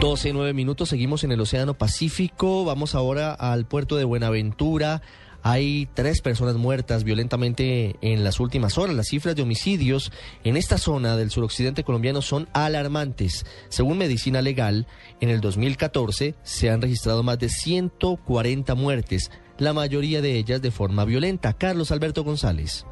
12, 9 minutos, seguimos en el Océano Pacífico. Vamos ahora al puerto de Buenaventura. Hay tres personas muertas violentamente en las últimas horas. Las cifras de homicidios en esta zona del suroccidente colombiano son alarmantes. Según Medicina Legal, en el 2014 se han registrado más de 140 muertes, la mayoría de ellas de forma violenta. Carlos Alberto González.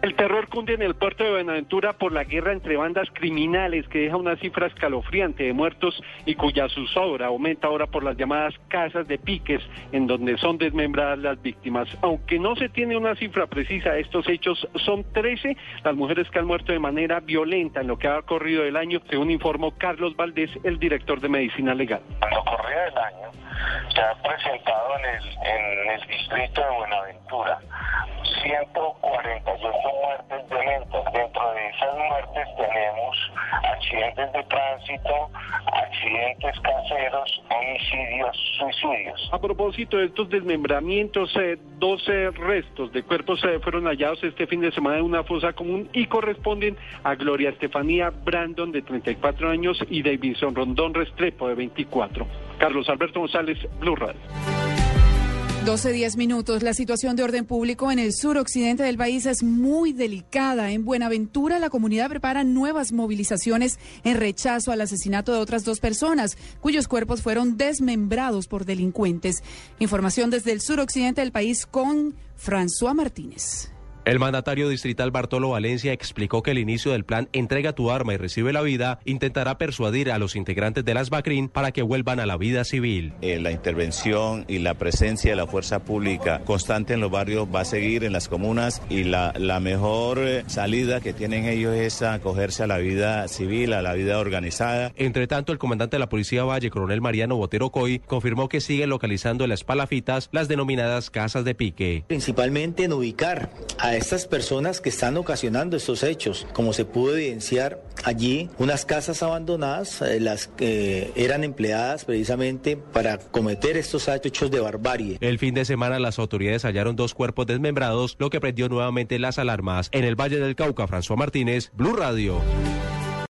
El terror cunde en el puerto de Buenaventura por la guerra entre bandas criminales que deja una cifra escalofriante de muertos y cuya zozobra aumenta ahora por las llamadas casas de piques en donde son desmembradas las víctimas. Aunque no se tiene una cifra precisa de estos hechos, son 13 las mujeres que han muerto de manera violenta en lo que ha corrido el año, según informó Carlos Valdés, el director de Medicina Legal. En lo corrido del año se ha presentado en el, en el distrito de Buenaventura 148 muertes violentas. Dentro de esas muertes tenemos accidentes de tránsito, accidentes caseros, homicidios, suicidios. A propósito de estos desmembramientos, eh, 12 restos de cuerpos eh, fueron hallados este fin de semana en una fosa común y corresponden a Gloria Estefanía Brandon, de 34 años, y Davidson Rondón Restrepo, de 24. Carlos Alberto González, Blue Radio. 12, 10 minutos. La situación de orden público en el suroccidente del país es muy delicada. En Buenaventura, la comunidad prepara nuevas movilizaciones en rechazo al asesinato de otras dos personas, cuyos cuerpos fueron desmembrados por delincuentes. Información desde el suroccidente del país con François Martínez. El mandatario distrital Bartolo Valencia explicó que el inicio del plan Entrega tu arma y recibe la vida intentará persuadir a los integrantes de las BACRIN para que vuelvan a la vida civil. Eh, la intervención y la presencia de la fuerza pública constante en los barrios va a seguir en las comunas y la, la mejor eh, salida que tienen ellos es acogerse a la vida civil, a la vida organizada. Entre tanto, el comandante de la Policía Valle, coronel Mariano Botero Coy, confirmó que sigue localizando en las palafitas las denominadas casas de pique. Principalmente en ubicar a estas personas que están ocasionando estos hechos. Como se pudo evidenciar allí, unas casas abandonadas, eh, las que eran empleadas precisamente para cometer estos hechos de barbarie. El fin de semana las autoridades hallaron dos cuerpos desmembrados, lo que prendió nuevamente las alarmas. En el Valle del Cauca, François Martínez, Blue Radio.